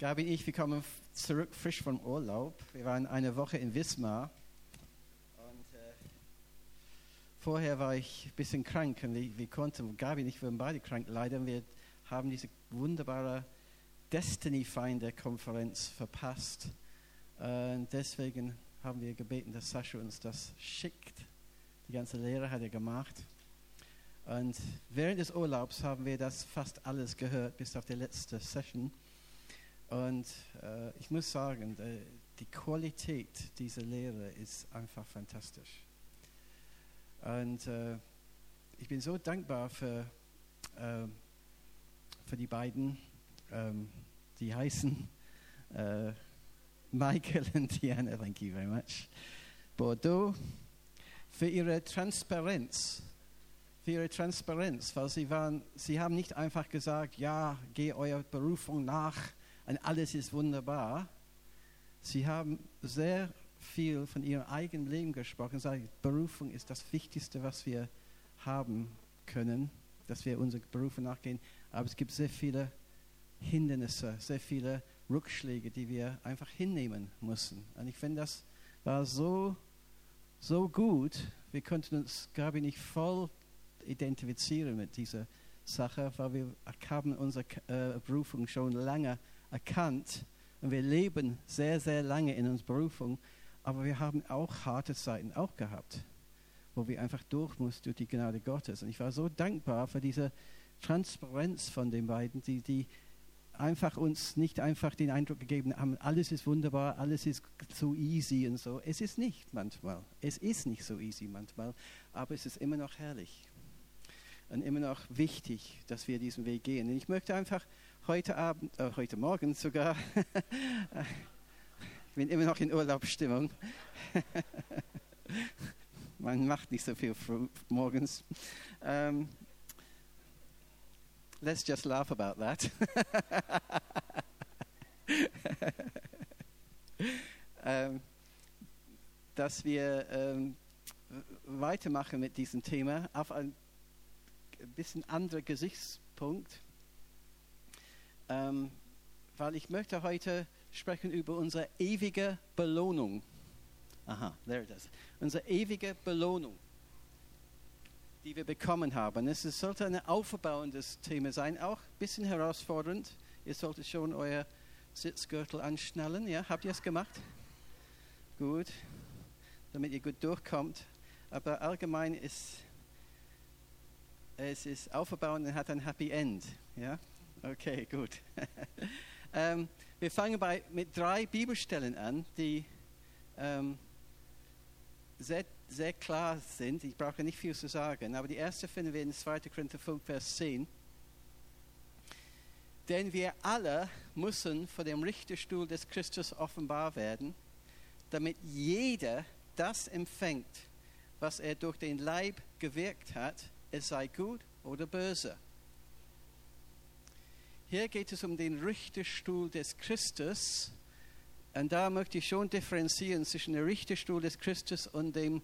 Gabi und ich, wir kommen zurück frisch vom Urlaub. Wir waren eine Woche in Wismar. Und äh, vorher war ich ein bisschen krank und wir, wir konnten, Gabi und ich waren beide krank leider. Wir haben diese wunderbare Destiny-Finder-Konferenz verpasst. Und deswegen haben wir gebeten, dass Sascha uns das schickt. Die ganze Lehre hat er gemacht. Und während des Urlaubs haben wir das fast alles gehört, bis auf die letzte Session. Und äh, ich muss sagen, äh, die Qualität dieser Lehre ist einfach fantastisch. Und äh, ich bin so dankbar für, äh, für die beiden, ähm, die heißen äh, Michael und Diana, thank you very much, Bordeaux, für ihre Transparenz für ihre Transparenz, weil sie, waren, sie haben nicht einfach gesagt, ja, geh eurer Berufung nach und alles ist wunderbar. Sie haben sehr viel von ihrem eigenen Leben gesprochen und gesagt, Berufung ist das Wichtigste, was wir haben können, dass wir unsere Berufe nachgehen. Aber es gibt sehr viele Hindernisse, sehr viele Rückschläge, die wir einfach hinnehmen müssen. Und ich finde, das war so, so gut. Wir konnten uns, glaube ich, nicht voll identifizieren mit dieser Sache, weil wir haben unsere äh, Berufung schon lange erkannt und wir leben sehr, sehr lange in unserer Berufung, aber wir haben auch harte Zeiten auch gehabt, wo wir einfach durch mussten durch die Gnade Gottes. Und ich war so dankbar für diese Transparenz von den beiden, die, die einfach uns nicht einfach den Eindruck gegeben haben, alles ist wunderbar, alles ist so easy und so. Es ist nicht manchmal. Es ist nicht so easy manchmal, aber es ist immer noch herrlich und immer noch wichtig, dass wir diesen Weg gehen. Und ich möchte einfach heute Abend, äh, heute Morgen sogar, ich bin immer noch in Urlaubsstimmung. Man macht nicht so viel morgens. Um, ähm, let's just laugh about that. um, ähm, dass wir um, ähm, weitermachen mit diesem Thema auf ein ein bisschen anderer Gesichtspunkt, ähm, weil ich möchte heute sprechen über unsere ewige Belohnung. Aha, there it is. Unsere ewige Belohnung, die wir bekommen haben. Es sollte ein aufbauendes Thema sein, auch ein bisschen herausfordernd. Ihr solltet schon euer Sitzgürtel anschnallen. Ja, habt ihr es gemacht? Gut, damit ihr gut durchkommt. Aber allgemein ist es ist aufgebaut und hat ein Happy End. Ja? Okay, gut. ähm, wir fangen bei, mit drei Bibelstellen an, die ähm, sehr, sehr klar sind. Ich brauche nicht viel zu sagen, aber die erste finden wir in 2. Korinther 5, Vers 10. Denn wir alle müssen vor dem Richterstuhl des Christus offenbar werden, damit jeder das empfängt, was er durch den Leib gewirkt hat es sei gut oder böse. Hier geht es um den Richterstuhl des Christus. Und da möchte ich schon differenzieren zwischen dem Richterstuhl des Christus und dem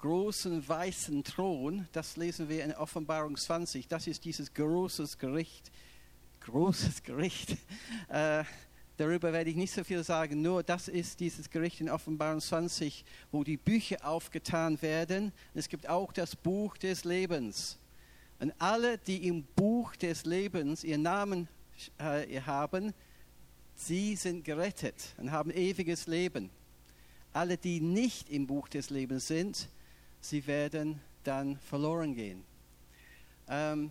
großen weißen Thron. Das lesen wir in Offenbarung 20. Das ist dieses großes Gericht. Großes Gericht. Äh, darüber werde ich nicht so viel sagen. Nur das ist dieses Gericht in Offenbarung 20, wo die Bücher aufgetan werden. Es gibt auch das Buch des Lebens. Und alle, die im Buch des Lebens ihren Namen haben, sie sind gerettet und haben ewiges Leben. Alle, die nicht im Buch des Lebens sind, sie werden dann verloren gehen. Ähm,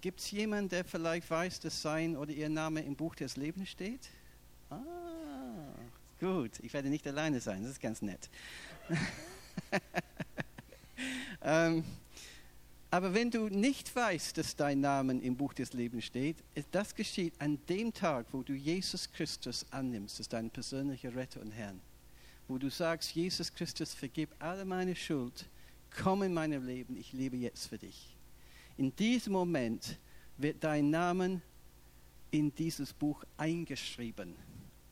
Gibt es jemanden, der vielleicht weiß, dass sein oder ihr Name im Buch des Lebens steht? Ah, gut. Ich werde nicht alleine sein. Das ist ganz nett. ähm, aber wenn du nicht weißt, dass dein Name im Buch des Lebens steht, das geschieht an dem Tag, wo du Jesus Christus annimmst als dein persönlicher Retter und Herrn. Wo du sagst, Jesus Christus, vergib alle meine Schuld, komm in mein Leben, ich lebe jetzt für dich. In diesem Moment wird dein Name in dieses Buch eingeschrieben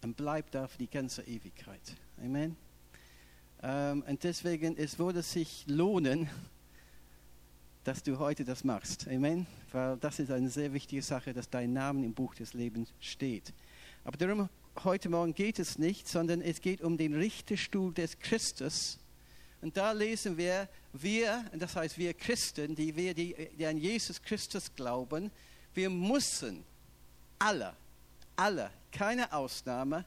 und bleibt da für die ganze Ewigkeit. Amen. Ähm, und deswegen, es würde sich lohnen, dass du heute das machst. Amen. Weil das ist eine sehr wichtige Sache, dass dein Name im Buch des Lebens steht. Aber darum heute Morgen geht es nicht, sondern es geht um den Richterstuhl des Christus. Und da lesen wir, wir, das heißt wir Christen, die wir, die, die an Jesus Christus glauben, wir müssen alle, alle, keine Ausnahme,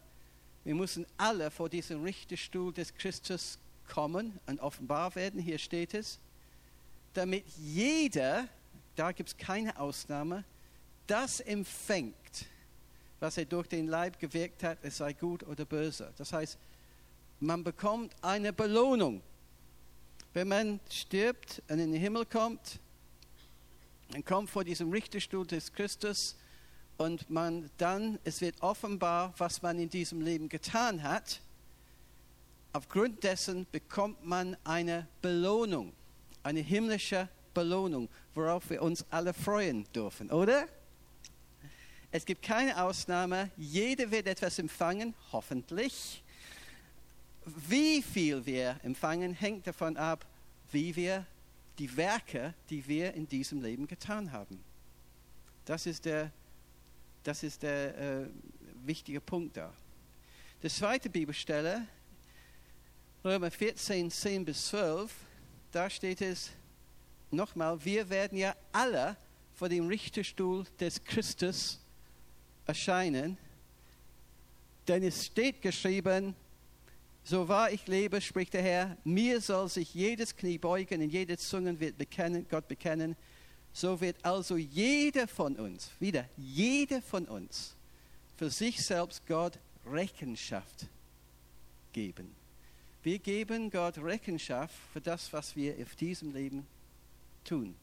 wir müssen alle vor diesem Richterstuhl des Christus kommen und offenbar werden, hier steht es, damit jeder, da gibt es keine Ausnahme, das empfängt, was er durch den Leib gewirkt hat, es sei gut oder böse. Das heißt, man bekommt eine Belohnung. Wenn man stirbt und in den Himmel kommt, dann kommt vor diesem Richterstuhl des Christus und man dann, es wird offenbar, was man in diesem Leben getan hat. Aufgrund dessen bekommt man eine Belohnung, eine himmlische Belohnung, worauf wir uns alle freuen dürfen, oder? Es gibt keine Ausnahme. Jeder wird etwas empfangen, hoffentlich. Wie viel wir empfangen, hängt davon ab, wie wir die Werke, die wir in diesem Leben getan haben. Das ist der, das ist der äh, wichtige Punkt da. Die zweite Bibelstelle, Römer 14, 10 bis 12, da steht es nochmal, wir werden ja alle vor dem Richterstuhl des Christus erscheinen. Denn es steht geschrieben, so wahr ich lebe, spricht der Herr, mir soll sich jedes Knie beugen und jede Zunge wird bekennen, Gott bekennen. So wird also jeder von uns, wieder jeder von uns, für sich selbst Gott Rechenschaft geben. Wir geben Gott Rechenschaft für das, was wir auf diesem Leben tun.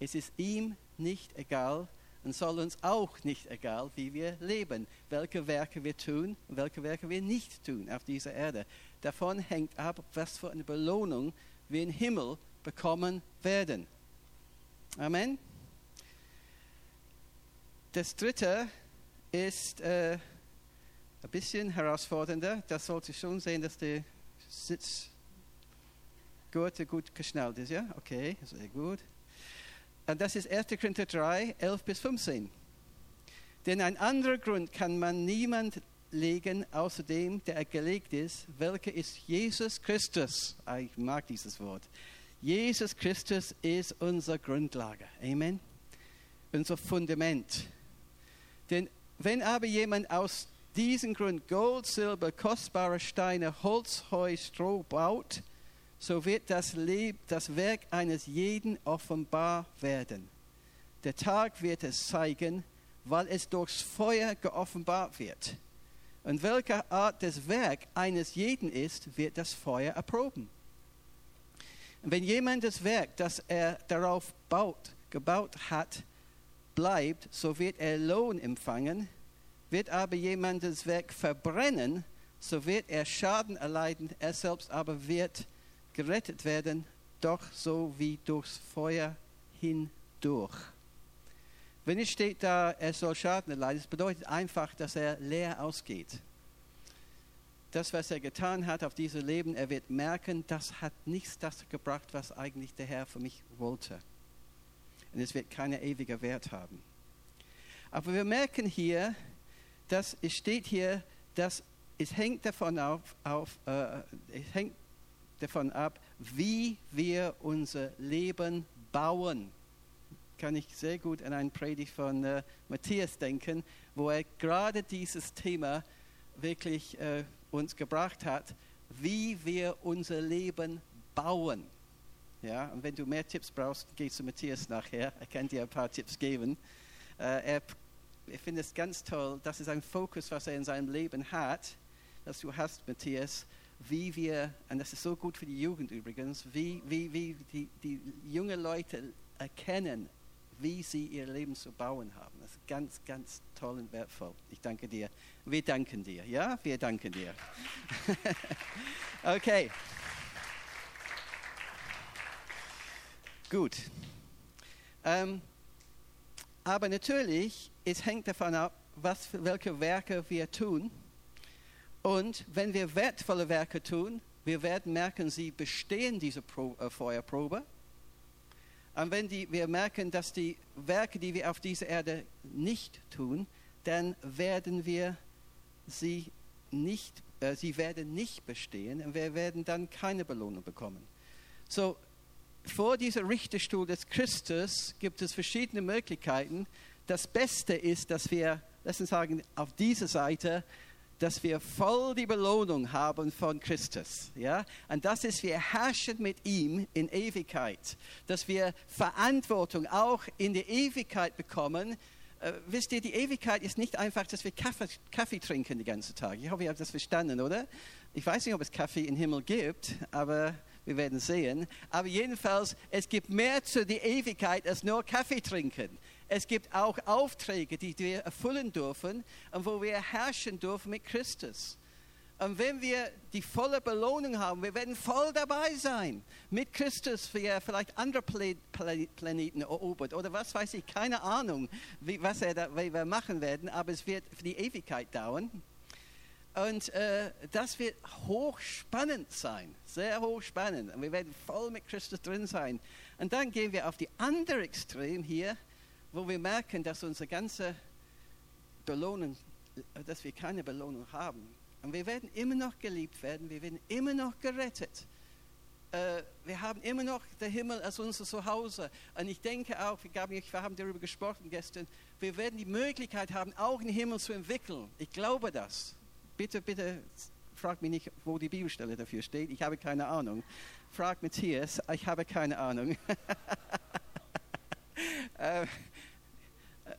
Es ist ihm nicht egal, und soll uns auch nicht egal, wie wir leben, welche Werke wir tun und welche Werke wir nicht tun auf dieser Erde. Davon hängt ab, was für eine Belohnung wir im Himmel bekommen werden. Amen. Das dritte ist äh, ein bisschen herausfordernder. Das sollte schon sehen, dass der Sitz gut, gut geschnallt ist. Ja, okay, sehr gut. Und das ist 1. Korinther 3, 11 bis 15. Denn ein anderer Grund kann man niemand legen, außer dem, der gelegt ist, welcher ist Jesus Christus. Ah, ich mag dieses Wort. Jesus Christus ist unsere Grundlage. Amen. Unser Fundament. Denn wenn aber jemand aus diesem Grund Gold, Silber, kostbare Steine, Holz, Heu, Stroh baut, so wird das, Leb das Werk eines jeden offenbar werden. Der Tag wird es zeigen, weil es durchs Feuer geoffenbart wird. Und welche Art des Werk eines jeden ist, wird das Feuer erproben. Und wenn jemand das Werk, das er darauf baut, gebaut hat, bleibt, so wird er Lohn empfangen. Wird aber jemand das Werk verbrennen, so wird er Schaden erleiden, er selbst aber wird gerettet werden, doch so wie durchs Feuer hindurch. Wenn es steht da, er soll Schaden erleiden, das bedeutet einfach, dass er leer ausgeht. Das, was er getan hat auf diesem Leben, er wird merken, das hat nichts das gebracht, was eigentlich der Herr für mich wollte. Und es wird keinen ewigen Wert haben. Aber wir merken hier, es steht hier, dass es hängt davon auf, auf äh, es hängt davon ab, wie wir unser Leben bauen. Kann ich sehr gut an eine Predigt von äh, Matthias denken, wo er gerade dieses Thema wirklich äh, uns gebracht hat, wie wir unser Leben bauen. Ja, und wenn du mehr Tipps brauchst, geh zu Matthias nachher. Er kann dir ein paar Tipps geben. Äh, er, ich finde es ganz toll. Das ist ein Fokus, was er in seinem Leben hat, dass du hast, Matthias wie wir, und das ist so gut für die Jugend übrigens, wie, wie, wie die, die jungen Leute erkennen, wie sie ihr Leben zu bauen haben. Das ist ganz, ganz toll und wertvoll. Ich danke dir. Wir danken dir. Ja, wir danken dir. okay. Gut. Ähm, aber natürlich, es hängt davon ab, was, welche Werke wir tun und wenn wir wertvolle Werke tun, wir werden merken, sie bestehen diese Pro äh, Feuerprobe. Und wenn die, wir merken, dass die Werke, die wir auf dieser Erde nicht tun, dann werden wir sie nicht, äh, sie werden nicht bestehen und wir werden dann keine Belohnung bekommen. So, vor diesem Richterstuhl des Christus gibt es verschiedene Möglichkeiten. Das Beste ist, dass wir, lass uns sagen, auf dieser Seite dass wir voll die Belohnung haben von Christus. Ja? Und das ist, wir herrschen mit ihm in Ewigkeit. Dass wir Verantwortung auch in der Ewigkeit bekommen. Äh, wisst ihr, die Ewigkeit ist nicht einfach, dass wir Kaffee, Kaffee trinken den ganzen Tag. Ich hoffe, ihr habt das verstanden, oder? Ich weiß nicht, ob es Kaffee im Himmel gibt, aber wir werden sehen. Aber jedenfalls, es gibt mehr zu der Ewigkeit als nur Kaffee trinken. Es gibt auch Aufträge, die wir erfüllen dürfen und wo wir herrschen dürfen mit Christus. Und wenn wir die volle Belohnung haben, wir werden voll dabei sein. Mit Christus, wie er vielleicht andere Planeten erobert oder was weiß ich, keine Ahnung, wie, was er da, wie wir machen werden, aber es wird für die Ewigkeit dauern. Und äh, das wird hochspannend sein, sehr hochspannend. Und wir werden voll mit Christus drin sein. Und dann gehen wir auf die andere Extrem hier wo wir merken, dass unsere ganze Belohnung, dass wir keine Belohnung haben. Und wir werden immer noch geliebt werden, wir werden immer noch gerettet. Äh, wir haben immer noch den Himmel als unser Zuhause. Und ich denke auch, wir haben darüber gesprochen gestern, wir werden die Möglichkeit haben, auch den Himmel zu entwickeln. Ich glaube das. Bitte, bitte frag mich nicht, wo die Bibelstelle dafür steht. Ich habe keine Ahnung. Frag Matthias, ich habe keine Ahnung. äh,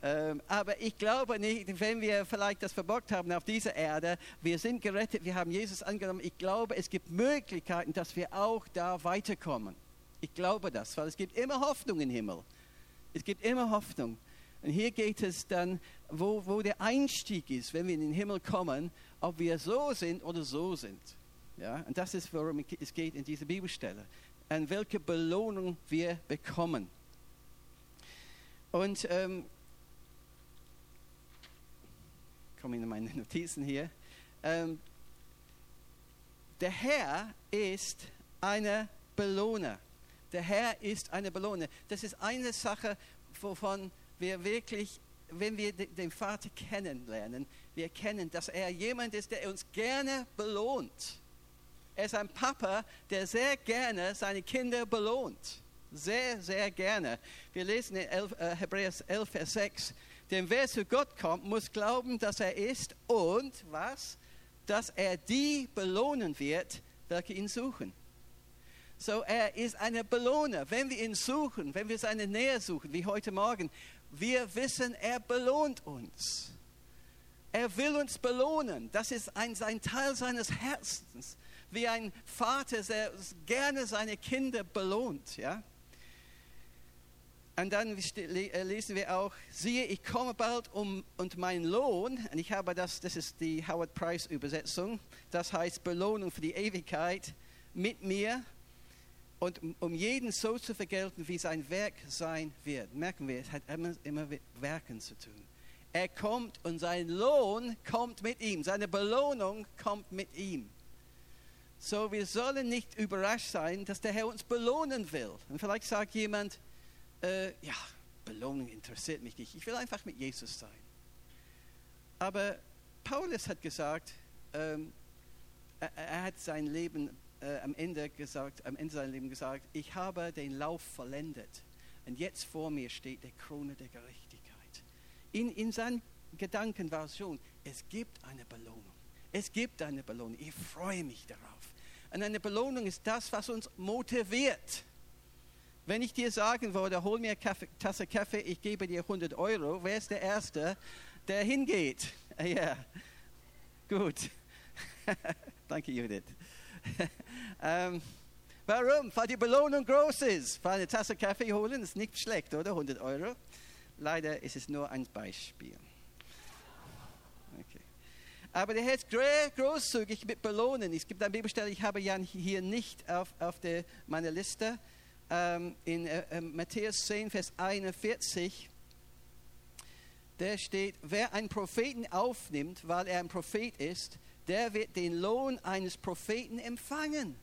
ähm, aber ich glaube nicht, wenn wir vielleicht das verbockt haben auf dieser Erde, wir sind gerettet, wir haben Jesus angenommen. Ich glaube, es gibt Möglichkeiten, dass wir auch da weiterkommen. Ich glaube das, weil es gibt immer Hoffnung im Himmel. Es gibt immer Hoffnung. Und hier geht es dann, wo, wo der Einstieg ist, wenn wir in den Himmel kommen, ob wir so sind oder so sind. Ja? Und das ist, worum es geht in dieser Bibelstelle. Und welche Belohnung wir bekommen. Und ähm, komme in meine Notizen hier. Ähm, der Herr ist eine Belohner. Der Herr ist eine Belohner. Das ist eine Sache, wovon wir wirklich, wenn wir den Vater kennenlernen, wir kennen, dass er jemand ist, der uns gerne belohnt. Er ist ein Papa, der sehr gerne seine Kinder belohnt. Sehr, sehr gerne. Wir lesen in 11, äh, Hebräer 11, Vers 6. Denn wer zu Gott kommt, muss glauben, dass er ist und was? Dass er die belohnen wird, welche ihn suchen. So, er ist eine Belohner. Wenn wir ihn suchen, wenn wir seine Nähe suchen, wie heute Morgen, wir wissen, er belohnt uns. Er will uns belohnen. Das ist ein, ein Teil seines Herzens. Wie ein Vater, der gerne seine Kinder belohnt. Ja? Und dann äh, lesen wir auch, siehe, ich komme bald um, und mein Lohn, und ich habe das, das ist die Howard Price Übersetzung, das heißt Belohnung für die Ewigkeit mit mir und um jeden so zu vergelten, wie sein Werk sein wird. Merken wir, es hat immer, immer mit Werken zu tun. Er kommt und sein Lohn kommt mit ihm, seine Belohnung kommt mit ihm. So, wir sollen nicht überrascht sein, dass der Herr uns belohnen will. Und vielleicht sagt jemand, äh, ja, Belohnung interessiert mich nicht. Ich will einfach mit Jesus sein. Aber Paulus hat gesagt, ähm, er, er, hat sein Leben äh, am Ende gesagt, am Ende seines Lebens gesagt, ich habe den Lauf vollendet und jetzt vor mir steht der Krone der Gerechtigkeit. In, in seinen Gedanken war es schon, es gibt eine Belohnung. Es gibt eine Belohnung. Ich freue mich darauf. Und eine Belohnung ist das, was uns motiviert. Wenn ich dir sagen würde, hol mir eine Tasse Kaffee, ich gebe dir 100 Euro, wer ist der Erste, der hingeht? Ja, gut. Danke, Judith. ähm, warum? Weil die Belohnung groß ist. Weil eine Tasse Kaffee holen ist nicht schlecht, oder? 100 Euro. Leider ist es nur ein Beispiel. Okay. Aber der Herr ist großzügig mit Belohnen. Es gibt eine Bibelstelle, ich habe ja hier nicht auf, auf der, meiner Liste ähm, in äh, äh, Matthäus 10, Vers 41, der steht, wer einen Propheten aufnimmt, weil er ein Prophet ist, der wird den Lohn eines Propheten empfangen.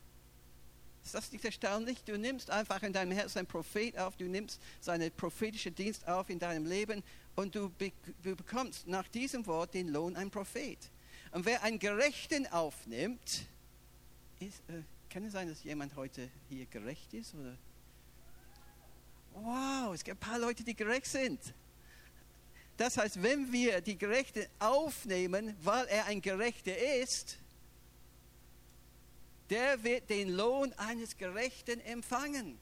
Ist das nicht erstaunlich? Du nimmst einfach in deinem Herzen einen Prophet auf, du nimmst seinen prophetischen Dienst auf in deinem Leben und du, be du bekommst nach diesem Wort den Lohn ein Prophet. Und wer einen Gerechten aufnimmt, ist, äh, kann es sein, dass jemand heute hier gerecht ist? Oder? Wow, es gibt ein paar Leute, die gerecht sind. Das heißt, wenn wir die Gerechten aufnehmen, weil er ein Gerechter ist, der wird den Lohn eines Gerechten empfangen.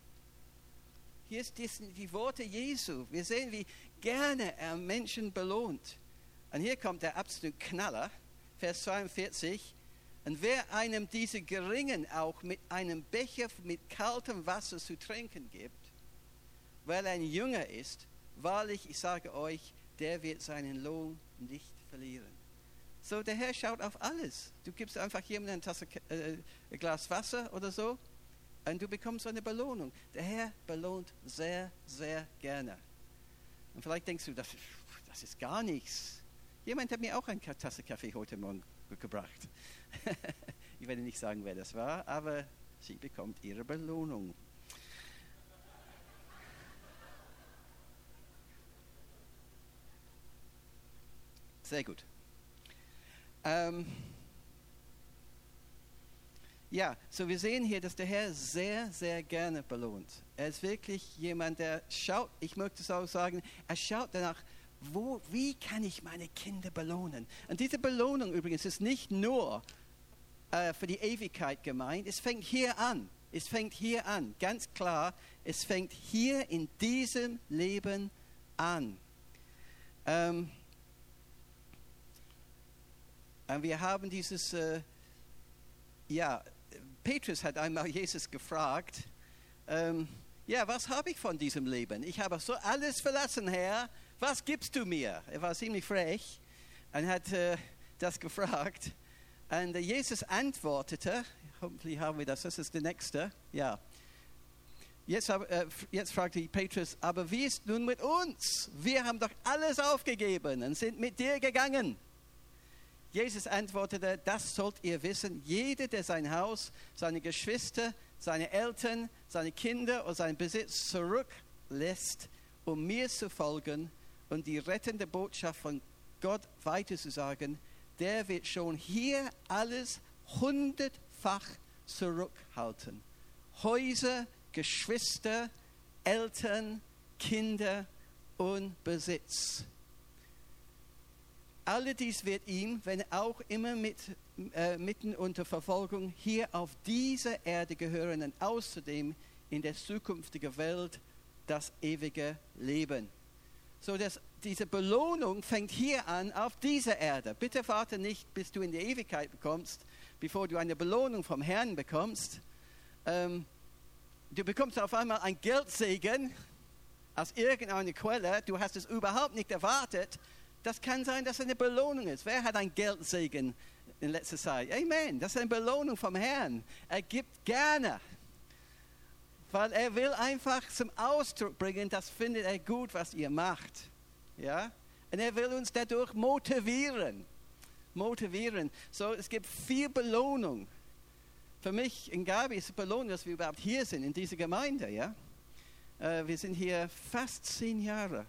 Hier ist die Worte Jesu. Wir sehen, wie gerne er Menschen belohnt. Und hier kommt der absolute Knaller, Vers 42. Und wer einem diese Geringen auch mit einem Becher mit kaltem Wasser zu trinken gibt, weil er ein Jünger ist, wahrlich, ich sage euch, der wird seinen Lohn nicht verlieren. So, der Herr schaut auf alles. Du gibst einfach jemandem eine Tasse, äh, ein Glas Wasser oder so und du bekommst eine Belohnung. Der Herr belohnt sehr, sehr gerne. Und vielleicht denkst du, das, das ist gar nichts. Jemand hat mir auch eine Tasse Kaffee heute Morgen gebracht. ich werde nicht sagen, wer das war, aber sie bekommt ihre Belohnung. Sehr gut. Ähm, ja, so wir sehen hier, dass der Herr sehr, sehr gerne belohnt. Er ist wirklich jemand, der schaut, ich möchte es auch sagen, er schaut danach, wo, wie kann ich meine Kinder belohnen? Und diese Belohnung übrigens ist nicht nur äh, für die Ewigkeit gemeint, es fängt hier an. Es fängt hier an, ganz klar, es fängt hier in diesem Leben an. Ähm, wir haben dieses, äh, ja, Petrus hat einmal Jesus gefragt, ähm, ja, was habe ich von diesem Leben? Ich habe so alles verlassen, Herr, was gibst du mir? Er war ziemlich frech und hat äh, das gefragt. Und äh, Jesus antwortete, hoffentlich haben wir das, das ist der nächste, ja. Jetzt, äh, jetzt fragte Petrus, aber wie ist nun mit uns? Wir haben doch alles aufgegeben und sind mit dir gegangen. Jesus antwortete, das sollt ihr wissen, jeder, der sein Haus, seine Geschwister, seine Eltern, seine Kinder oder seinen Besitz zurücklässt, um mir zu folgen und die rettende Botschaft von Gott weiterzusagen, der wird schon hier alles hundertfach zurückhalten. Häuser, Geschwister, Eltern, Kinder und Besitz. All dies wird ihm, wenn auch immer mit, äh, mitten unter Verfolgung, hier auf dieser Erde gehören und außerdem in der zukünftigen Welt das ewige Leben. So dass diese Belohnung fängt hier an auf dieser Erde. Bitte warte nicht, bis du in die Ewigkeit bekommst, bevor du eine Belohnung vom Herrn bekommst. Ähm, du bekommst auf einmal ein Geldsegen aus irgendeiner Quelle. Du hast es überhaupt nicht erwartet das kann sein, dass es eine Belohnung ist. Wer hat ein Geldsegen in letzter Zeit? Amen. Das ist eine Belohnung vom Herrn. Er gibt gerne. Weil er will einfach zum Ausdruck bringen, das findet er gut, was ihr macht. Ja? Und er will uns dadurch motivieren. Motivieren. So, es gibt viel Belohnung. Für mich in Gabi ist es Belohnung, dass wir überhaupt hier sind, in dieser Gemeinde. Ja? Äh, wir sind hier fast zehn Jahre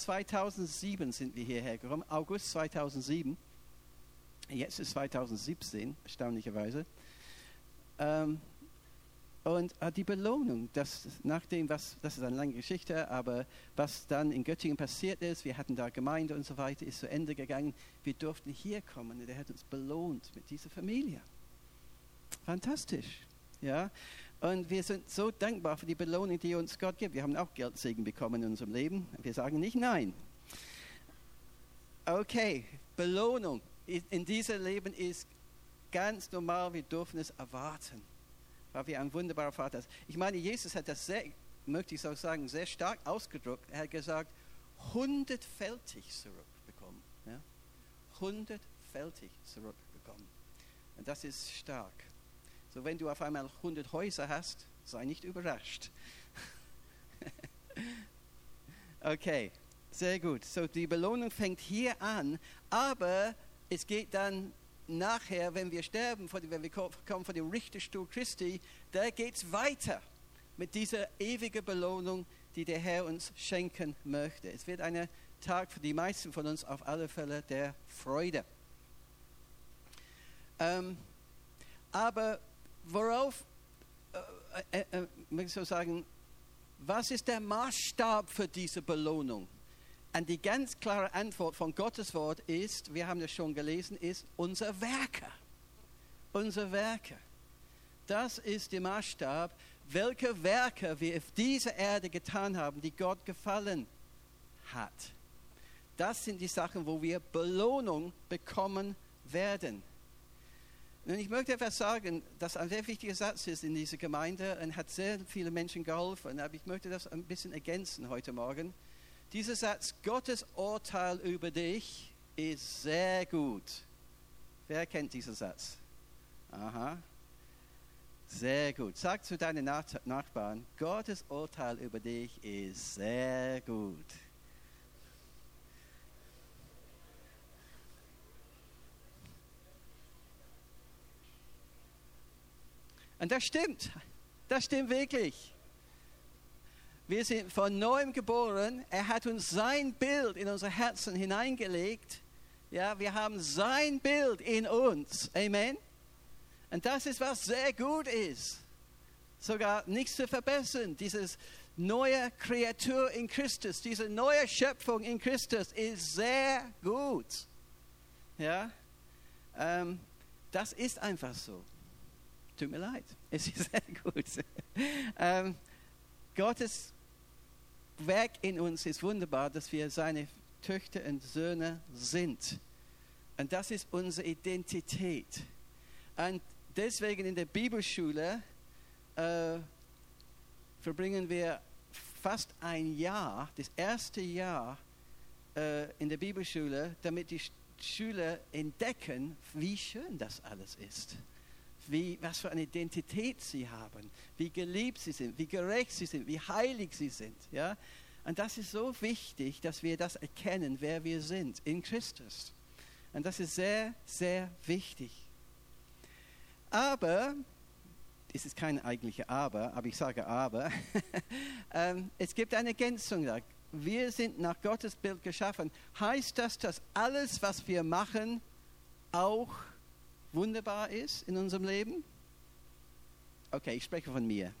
2007 sind wir hierher gekommen, August 2007. Jetzt ist 2017, erstaunlicherweise. Ähm, und äh, die Belohnung, das, nachdem, was, das ist eine lange Geschichte, aber was dann in Göttingen passiert ist, wir hatten da Gemeinde und so weiter, ist zu Ende gegangen. Wir durften hier kommen und er hat uns belohnt mit dieser Familie. Fantastisch. Ja? Und wir sind so dankbar für die Belohnung, die uns Gott gibt. Wir haben auch Geldsegen bekommen in unserem Leben. Wir sagen nicht nein. Okay, Belohnung in diesem Leben ist ganz normal. Wir dürfen es erwarten, weil wir ein wunderbarer Vater sind. Ich meine, Jesus hat das sehr, möchte ich so sagen, sehr stark ausgedrückt. Er hat gesagt, hundertfältig zurückbekommen. Ja? Hundertfältig zurückbekommen. Und das ist stark. So, wenn du auf einmal 100 Häuser hast, sei nicht überrascht. okay, sehr gut. So, die Belohnung fängt hier an, aber es geht dann nachher, wenn wir sterben, wenn wir kommen vor dem Richterstuhl Christi, da geht es weiter mit dieser ewigen Belohnung, die der Herr uns schenken möchte. Es wird ein Tag für die meisten von uns auf alle Fälle der Freude. Ähm, aber worauf, äh, äh, äh, ich so sagen, was ist der Maßstab für diese Belohnung? Und die ganz klare Antwort von Gottes Wort ist, wir haben das schon gelesen, ist unser Werke. Unser Werke. Das ist der Maßstab, welche Werke wir auf dieser Erde getan haben, die Gott gefallen hat. Das sind die Sachen, wo wir Belohnung bekommen werden. Und ich möchte etwas sagen, das ein sehr wichtiger Satz ist in dieser Gemeinde und hat sehr viele Menschen geholfen, aber ich möchte das ein bisschen ergänzen heute Morgen. Dieser Satz, Gottes Urteil über dich ist sehr gut. Wer kennt diesen Satz? Aha. Sehr gut. Sag zu deinen Nachbarn, Gottes Urteil über dich ist sehr gut. Und das stimmt. Das stimmt wirklich. Wir sind von neuem geboren. Er hat uns sein Bild in unser Herzen hineingelegt. Ja, wir haben sein Bild in uns. Amen. Und das ist, was sehr gut ist. Sogar nichts zu verbessern. Dieses neue Kreatur in Christus, diese neue Schöpfung in Christus ist sehr gut. Ja, ähm, das ist einfach so. Tut mir leid, es ist sehr gut. ähm, Gottes Werk in uns ist wunderbar, dass wir seine Töchter und Söhne sind. Und das ist unsere Identität. Und deswegen in der Bibelschule äh, verbringen wir fast ein Jahr, das erste Jahr äh, in der Bibelschule, damit die Schüler entdecken, wie schön das alles ist wie, was für eine Identität sie haben, wie geliebt sie sind, wie gerecht sie sind, wie heilig sie sind. Ja? Und das ist so wichtig, dass wir das erkennen, wer wir sind in Christus. Und das ist sehr, sehr wichtig. Aber, es ist kein eigentlicher Aber, aber ich sage Aber, ähm, es gibt eine Ergänzung da. Wir sind nach Gottes Bild geschaffen. Heißt das, dass alles, was wir machen, auch wunderbar ist in unserem Leben? Okay, ich spreche von mir.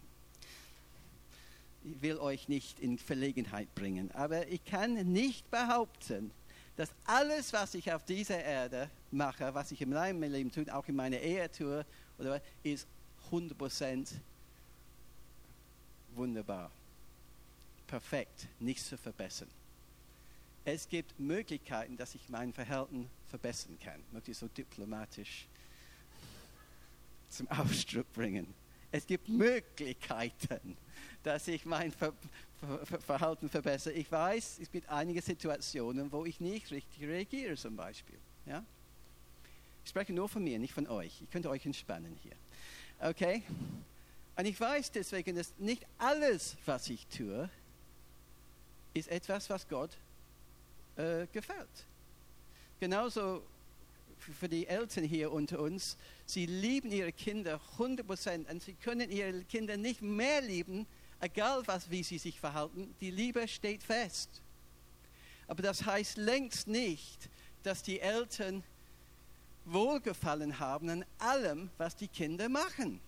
Ich will euch nicht in Verlegenheit bringen, aber ich kann nicht behaupten, dass alles, was ich auf dieser Erde mache, was ich in meinem Leben tue, auch in meiner Ehe tue, oder, ist 100% wunderbar. Perfekt, nichts zu verbessern. Es gibt Möglichkeiten, dass ich mein Verhalten verbessern kann. Ich so diplomatisch zum Ausdruck bringen. Es gibt Möglichkeiten, dass ich mein Ver Ver Verhalten verbessere. Ich weiß, es gibt einige Situationen, wo ich nicht richtig reagiere, zum Beispiel. Ja? Ich spreche nur von mir, nicht von euch. Ich könnte euch entspannen hier. Okay? Und ich weiß deswegen, dass nicht alles, was ich tue, ist etwas, was Gott äh, gefällt. Genauso für die Eltern hier unter uns, sie lieben ihre Kinder 100 Prozent und sie können ihre Kinder nicht mehr lieben, egal was, wie sie sich verhalten. Die Liebe steht fest. Aber das heißt längst nicht, dass die Eltern Wohlgefallen haben an allem, was die Kinder machen.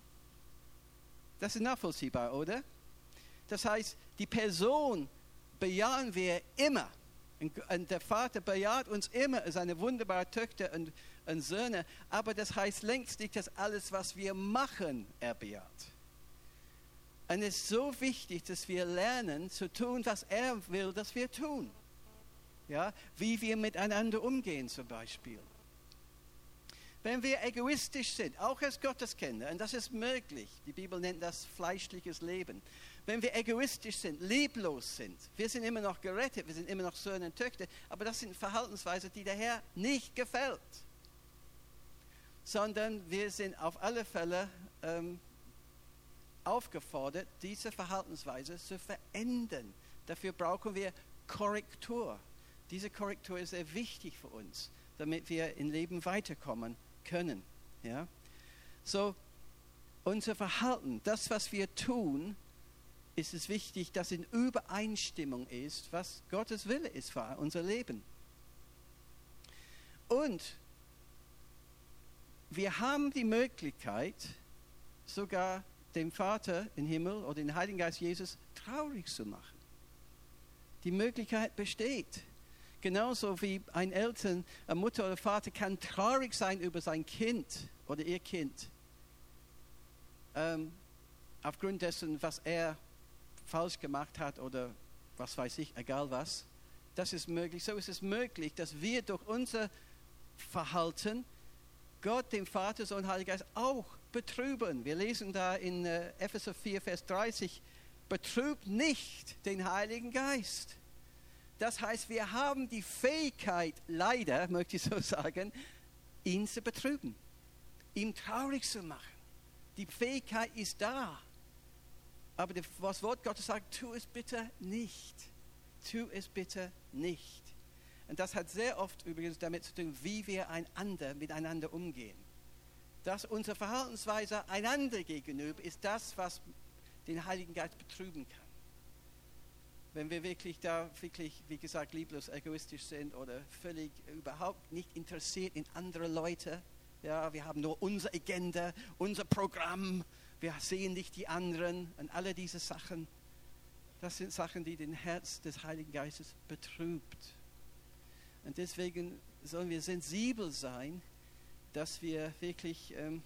Das ist nachvollziehbar, oder? Das heißt, die Person bejahen wir immer. Und der Vater bejaht uns immer als eine wunderbare Töchter und, und Söhne, aber das heißt längst nicht, dass alles, was wir machen, er bejaht. Und es ist so wichtig, dass wir lernen zu tun, was er will, dass wir tun. Ja, wie wir miteinander umgehen zum Beispiel. Wenn wir egoistisch sind, auch als Gotteskinder, und das ist möglich, die Bibel nennt das fleischliches Leben, wenn wir egoistisch sind, lieblos sind, wir sind immer noch gerettet, wir sind immer noch Söhne und Töchter, aber das sind Verhaltensweisen, die der Herr nicht gefällt. Sondern wir sind auf alle Fälle ähm, aufgefordert, diese Verhaltensweise zu verändern. Dafür brauchen wir Korrektur. Diese Korrektur ist sehr wichtig für uns, damit wir im Leben weiterkommen können. Ja? So, unser Verhalten, das, was wir tun, ist es wichtig, dass in Übereinstimmung ist, was Gottes Wille ist für unser Leben. Und wir haben die Möglichkeit, sogar dem Vater im Himmel oder den Heiligen Geist Jesus traurig zu machen. Die Möglichkeit besteht. Genauso wie ein Eltern, eine Mutter oder Vater kann traurig sein über sein Kind oder ihr Kind. Ähm, aufgrund dessen, was er falsch gemacht hat oder was weiß ich, egal was. Das ist möglich. So ist es möglich, dass wir durch unser Verhalten Gott, den Vater, Sohn, Heiliger Geist auch betrüben. Wir lesen da in äh, Epheser 4, Vers 30, betrübt nicht den Heiligen Geist. Das heißt, wir haben die Fähigkeit, leider, möchte ich so sagen, ihn zu betrüben, ihm traurig zu machen. Die Fähigkeit ist da. Aber das Wort Gottes sagt, tu es bitte nicht. Tu es bitte nicht. Und das hat sehr oft übrigens damit zu tun, wie wir einander miteinander umgehen. Dass unsere Verhaltensweise einander gegenüber ist das, was den Heiligen Geist betrüben kann. Wenn wir wirklich da, wirklich, wie gesagt, lieblos egoistisch sind oder völlig überhaupt nicht interessiert in andere Leute, ja, wir haben nur unsere Agenda, unser Programm, wir sehen nicht die anderen und alle diese Sachen. Das sind Sachen, die den Herz des Heiligen Geistes betrübt. Und deswegen sollen wir sensibel sein, dass wir wirklich, ähm,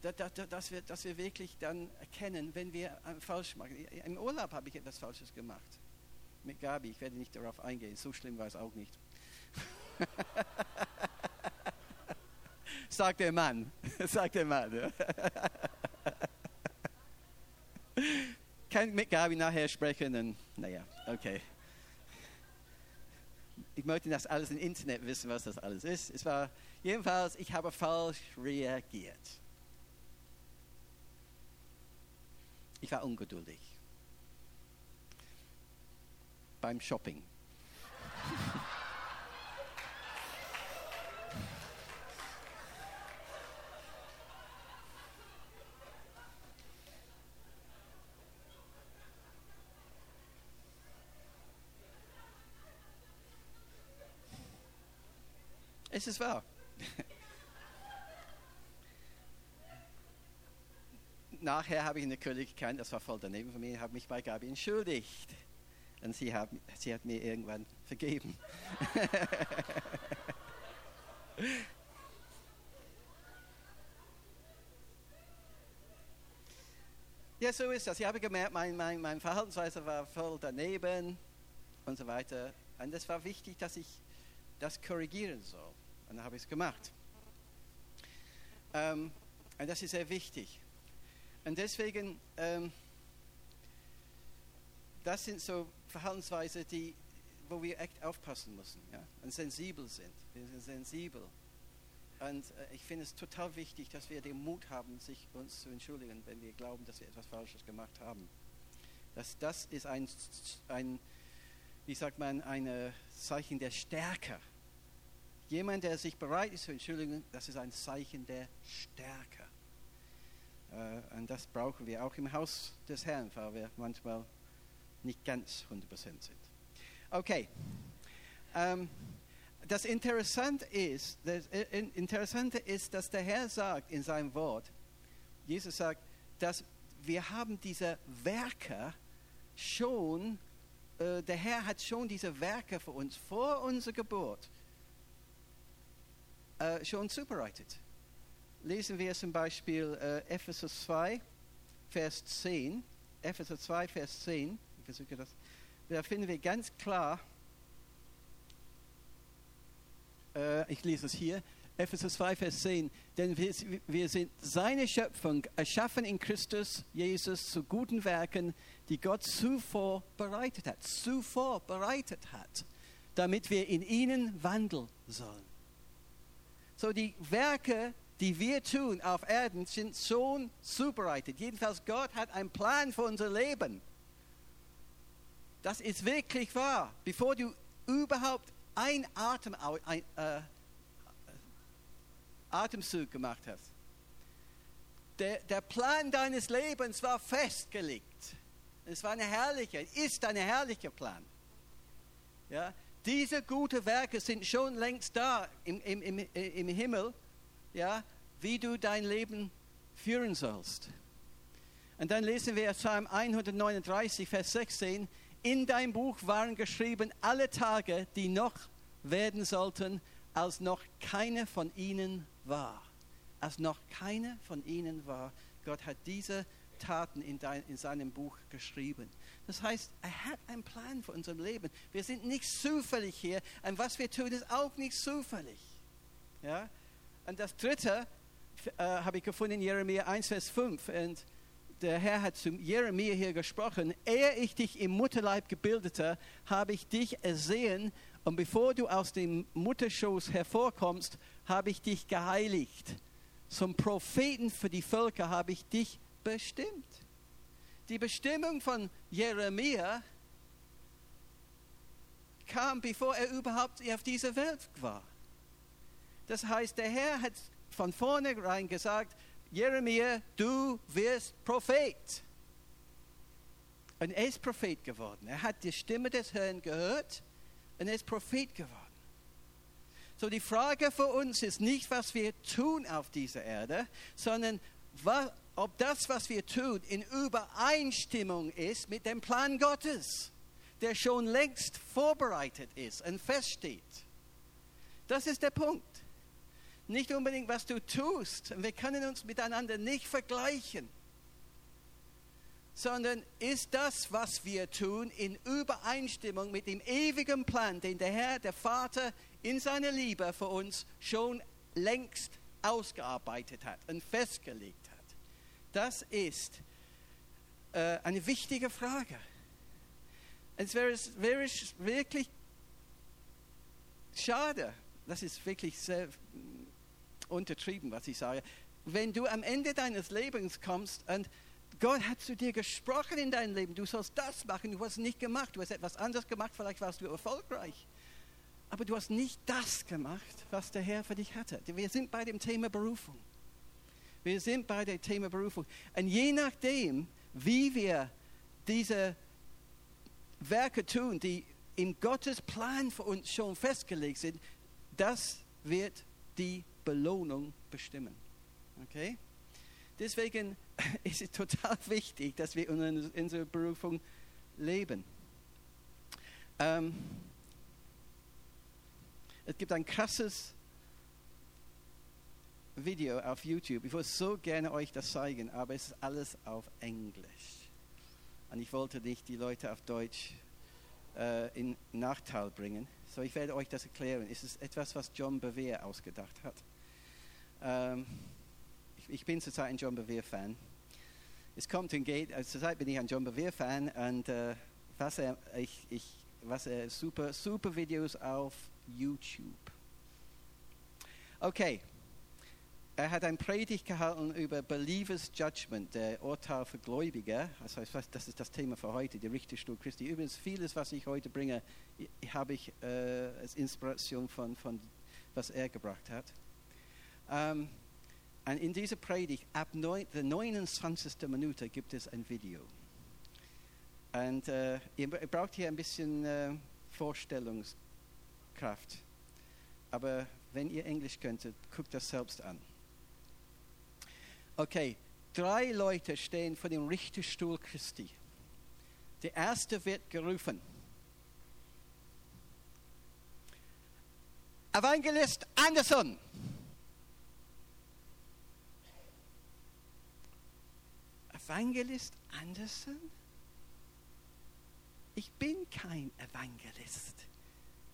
da, da, dass, wir, dass wir wirklich dann erkennen, wenn wir äh, falsch machen. Im Urlaub habe ich etwas Falsches gemacht. Mit Gabi, ich werde nicht darauf eingehen, so schlimm war es auch nicht. sagt der Mann. sagt der Mann. Kann mit Gabi nachher sprechen? Und, naja, okay. Ich möchte das alles im Internet wissen, was das alles ist. Es war jedenfalls, ich habe falsch reagiert. Ich war ungeduldig. Beim Shopping. Es wahr. Nachher habe ich natürlich erkannt, das war voll daneben von mir, habe mich bei Gabi entschuldigt. Und sie hat, sie hat mir irgendwann vergeben. ja, so ist das. Ich habe gemerkt, mein, mein, mein Verhaltensweise war voll daneben und so weiter. Und es war wichtig, dass ich das korrigieren soll. Und dann habe ich es gemacht. Ähm, und das ist sehr wichtig. Und deswegen, ähm, das sind so Verhaltensweisen, die, wo wir echt aufpassen müssen ja? und sensibel sind. Wir sind sensibel. Und äh, ich finde es total wichtig, dass wir den Mut haben, sich uns zu entschuldigen, wenn wir glauben, dass wir etwas Falsches gemacht haben. Das, das ist ein, ein, wie sagt man, ein Zeichen der Stärke Jemand, der sich bereit ist zu entschuldigen, das ist ein Zeichen der Stärke. Äh, und das brauchen wir auch im Haus des Herrn, weil wir manchmal nicht ganz 100% sind. Okay. Ähm, das Interessante ist, das Interessante ist, dass der Herr sagt in seinem Wort, Jesus sagt, dass wir haben diese Werke schon, äh, der Herr hat schon diese Werke für uns vor unserer Geburt äh, schon zubereitet. Lesen wir zum Beispiel äh, Epheser 2, Vers 10. Epheser 2, Vers 10. Ich versuche das. Da finden wir ganz klar, äh, ich lese es hier, Epheser 2, Vers 10. Denn wir, wir sind seine Schöpfung, erschaffen in Christus Jesus zu guten Werken, die Gott zuvor bereitet hat. Zuvor bereitet hat, damit wir in ihnen wandeln sollen. So die Werke, die wir tun auf Erden, sind schon zubereitet. Jedenfalls Gott hat einen Plan für unser Leben. Das ist wirklich wahr. Bevor du überhaupt ein Atem ein, äh, Atemzug gemacht hast. Der, der Plan deines Lebens war festgelegt. Es war eine herrliche, ist ein herrlicher Plan. Ja, diese guten Werke sind schon längst da im, im, im, im Himmel, ja, wie du dein Leben führen sollst. Und dann lesen wir Psalm 139, Vers 16. In dein Buch waren geschrieben alle Tage, die noch werden sollten, als noch keine von ihnen war. Als noch keine von ihnen war. Gott hat diese Taten in, dein, in seinem Buch geschrieben. Das heißt, er hat einen Plan für unser Leben. Wir sind nicht zufällig hier und was wir tun, ist auch nicht zufällig. Ja? Und das Dritte äh, habe ich gefunden in Jeremia 1, Vers 5. Und der Herr hat zu Jeremia hier gesprochen, ehe ich dich im Mutterleib gebildete, habe ich dich ersehen und bevor du aus dem Mutterschoß hervorkommst, habe ich dich geheiligt. Zum Propheten für die Völker habe ich dich bestimmt. Die Bestimmung von Jeremia kam, bevor er überhaupt auf dieser Welt war. Das heißt, der Herr hat von vornherein gesagt, Jeremia, du wirst Prophet. Und er ist Prophet geworden. Er hat die Stimme des Herrn gehört und er ist Prophet geworden. So die Frage für uns ist nicht, was wir tun auf dieser Erde, sondern was, ob das, was wir tun, in Übereinstimmung ist mit dem Plan Gottes, der schon längst vorbereitet ist und feststeht. Das ist der Punkt. Nicht unbedingt, was du tust. Wir können uns miteinander nicht vergleichen. Sondern ist das, was wir tun, in Übereinstimmung mit dem ewigen Plan, den der Herr, der Vater in seiner Liebe für uns schon längst ausgearbeitet hat und festgelegt. Das ist äh, eine wichtige Frage. Es wäre, wäre wirklich schade, das ist wirklich sehr untertrieben, was ich sage. Wenn du am Ende deines Lebens kommst und Gott hat zu dir gesprochen in deinem Leben, du sollst das machen, du hast es nicht gemacht, du hast etwas anderes gemacht, vielleicht warst du erfolgreich. Aber du hast nicht das gemacht, was der Herr für dich hatte. Wir sind bei dem Thema Berufung. Wir sind bei dem Thema Berufung. Und je nachdem, wie wir diese Werke tun, die in Gottes Plan für uns schon festgelegt sind, das wird die Belohnung bestimmen. Okay? Deswegen ist es total wichtig, dass wir in unserer Berufung leben. Ähm, es gibt ein krasses Video auf YouTube. Ich würde so gerne euch das zeigen, aber es ist alles auf Englisch. Und ich wollte nicht die Leute auf Deutsch äh, in Nachteil bringen. So, ich werde euch das erklären. Es ist etwas, was John Bevere ausgedacht hat. Ähm, ich, ich, bin zurzeit ein John Bevere-Fan. Es kommt und geht, also zurzeit bin ich ein John Bevere-Fan und äh, was er, ich, ich, was er, super, super Videos auf YouTube. Okay, er hat ein Predigt gehalten über Believers Judgment, der Urteil für Gläubige. Also das ist das Thema für heute, die Richterstuhl Christi. Übrigens, vieles, was ich heute bringe, habe ich äh, als Inspiration von, von, was er gebracht hat. Um, und in dieser Predigt, ab neun, der 29. Minute, gibt es ein Video. Und uh, ihr braucht hier ein bisschen uh, Vorstellungskraft. Aber wenn ihr Englisch könntet, guckt das selbst an. Okay, drei Leute stehen vor dem Richterstuhl Christi. Der erste wird gerufen. Evangelist Anderson. Evangelist Anderson? Ich bin kein Evangelist.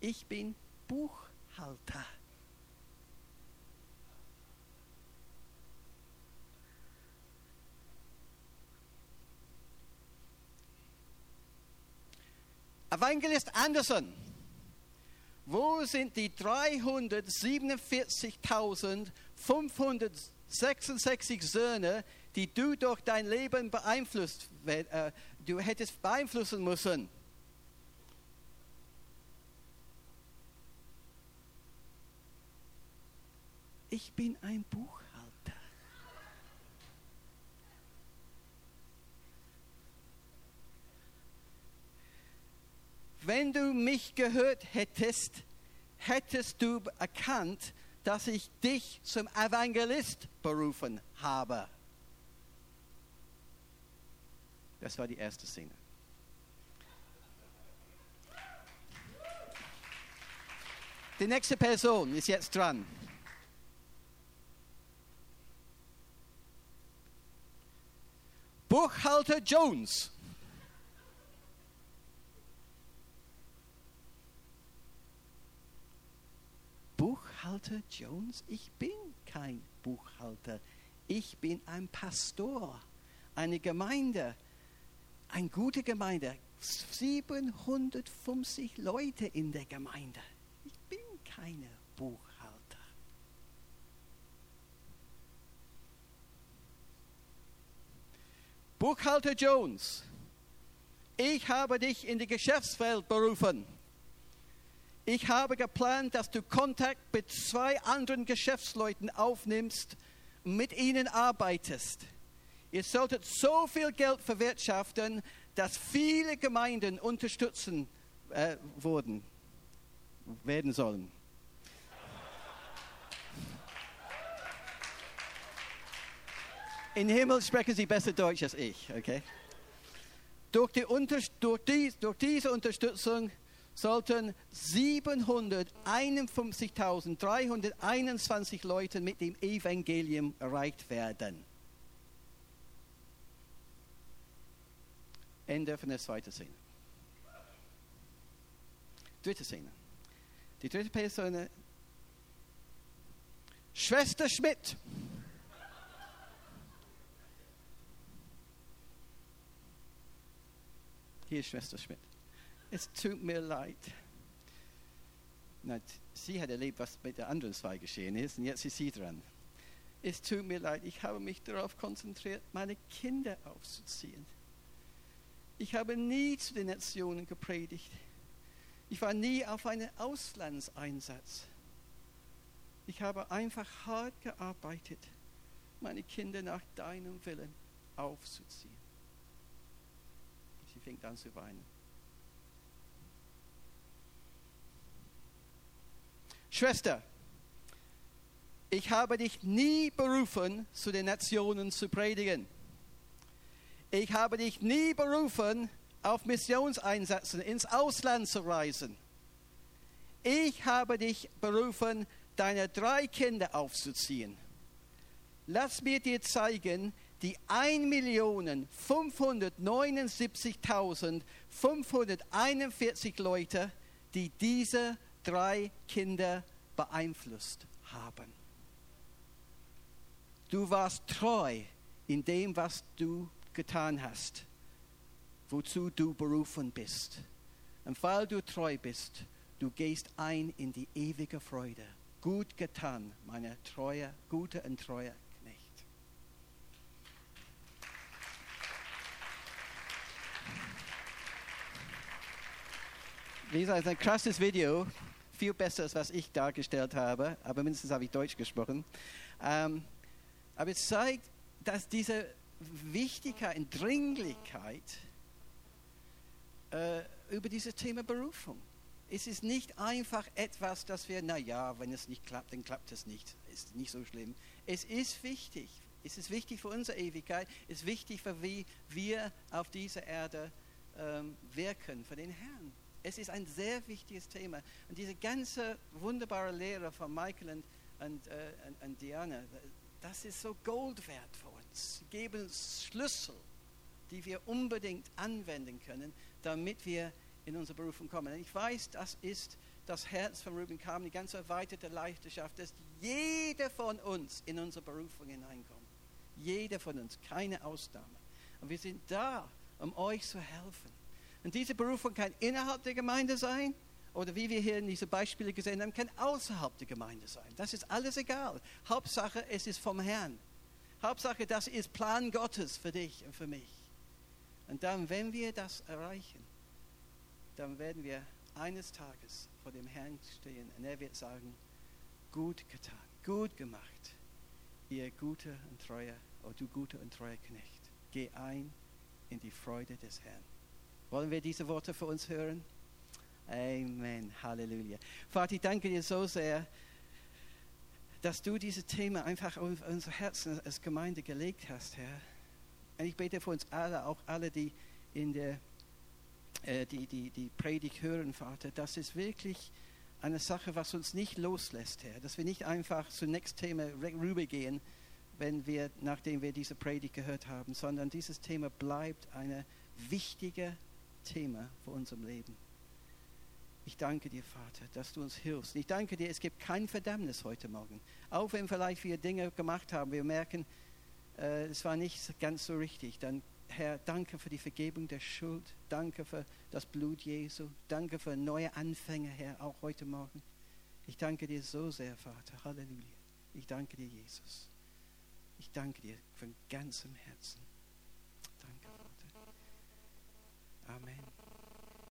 Ich bin Buchhalter. Evangelist Anderson, wo sind die 347.566 Söhne, die du durch dein Leben beeinflusst, äh, du hättest beeinflussen müssen. ich bin ein Buchhalter. Wenn du mich gehört hättest, hättest du erkannt, dass ich dich zum Evangelist berufen habe. Das war die erste Szene. Die nächste Person ist jetzt dran. Buchhalter Jones. Buchhalter Jones? Ich bin kein Buchhalter. Ich bin ein Pastor, eine Gemeinde, eine gute Gemeinde. 750 Leute in der Gemeinde. Ich bin keine Buchhalter. Buchhalter Jones, ich habe dich in die Geschäftswelt berufen. Ich habe geplant, dass du Kontakt mit zwei anderen Geschäftsleuten aufnimmst und mit ihnen arbeitest. Ihr solltet so viel Geld verwirtschaften, dass viele Gemeinden unterstützen äh, wurden, werden sollen. In Himmel sprechen sie besser Deutsch als ich, okay? Durch, die durch, die, durch diese Unterstützung sollten 751.321 Leute mit dem Evangelium erreicht werden. Ende von der zweiten Szene. Dritte Szene. Die dritte Person. Schwester Schmidt. Hier ist Schwester Schmidt es tut mir leid. Sie hat erlebt, was mit der anderen zwei geschehen ist, und jetzt ist sie dran. Es tut mir leid, ich habe mich darauf konzentriert, meine Kinder aufzuziehen. Ich habe nie zu den Nationen gepredigt. Ich war nie auf einen Auslandseinsatz. Ich habe einfach hart gearbeitet, meine Kinder nach deinem Willen aufzuziehen. Sie fängt an zu weinen. Schwester, ich habe dich nie berufen, zu den Nationen zu predigen. Ich habe dich nie berufen, auf Missionseinsätzen ins Ausland zu reisen. Ich habe dich berufen, deine drei Kinder aufzuziehen. Lass mir dir zeigen, die 1.579.541 Leute, die diese drei Kinder beeinflusst haben. Du warst treu in dem, was du getan hast, wozu du berufen bist. Und weil du treu bist, du gehst ein in die ewige Freude. Gut getan, meine treue, gute und treue Knecht. Wie gesagt, ein krasses Video viel besser als was ich dargestellt habe, aber mindestens habe ich Deutsch gesprochen. Ähm, aber es zeigt, dass diese Wichtigkeit und Dringlichkeit äh, über dieses Thema Berufung. Es ist nicht einfach etwas, das wir, naja, wenn es nicht klappt, dann klappt es nicht. Ist nicht so schlimm. Es ist wichtig. Es ist wichtig für unsere Ewigkeit. Es ist wichtig für wie wir auf dieser Erde ähm, wirken, für den Herrn. Es ist ein sehr wichtiges Thema. Und diese ganze wunderbare Lehre von Michael und, und, äh, und, und Diana, das ist so Gold wert für uns. Sie geben uns Schlüssel, die wir unbedingt anwenden können, damit wir in unsere Berufung kommen. Und ich weiß, das ist das Herz von Ruben Kam, die ganze erweiterte Leidenschaft, dass jeder von uns in unsere Berufung hineinkommt. Jeder von uns, keine Ausnahme. Und wir sind da, um euch zu helfen. Und diese Berufung kann innerhalb der Gemeinde sein oder wie wir hier in diesen Beispielen gesehen haben, kann außerhalb der Gemeinde sein. Das ist alles egal. Hauptsache, es ist vom Herrn. Hauptsache, das ist Plan Gottes für dich und für mich. Und dann, wenn wir das erreichen, dann werden wir eines Tages vor dem Herrn stehen und er wird sagen, gut getan, gut gemacht, ihr guter und treuer, oh du guter und treuer Knecht. Geh ein in die Freude des Herrn. Wollen wir diese Worte für uns hören? Amen. Halleluja. Vater, ich danke dir so sehr, dass du dieses Thema einfach auf unser Herzen als Gemeinde gelegt hast, Herr. Und ich bete für uns alle, auch alle, die in der äh, die, die, die Predigt hören, Vater, das ist wirklich eine Sache, was uns nicht loslässt, Herr. Dass wir nicht einfach zum nächsten Thema rübergehen, wenn wir, nachdem wir diese Predigt gehört haben, sondern dieses Thema bleibt ein wichtiges Thema für unser Leben. Ich danke dir, Vater, dass du uns hilfst. Ich danke dir, es gibt kein Verdammnis heute Morgen. Auch wenn vielleicht wir Dinge gemacht haben, wir merken, äh, es war nicht ganz so richtig, dann Herr, danke für die Vergebung der Schuld. Danke für das Blut Jesu. Danke für neue Anfänge, Herr, auch heute Morgen. Ich danke dir so sehr, Vater. Halleluja. Ich danke dir, Jesus. Ich danke dir von ganzem Herzen. Danke, Vater. Amen.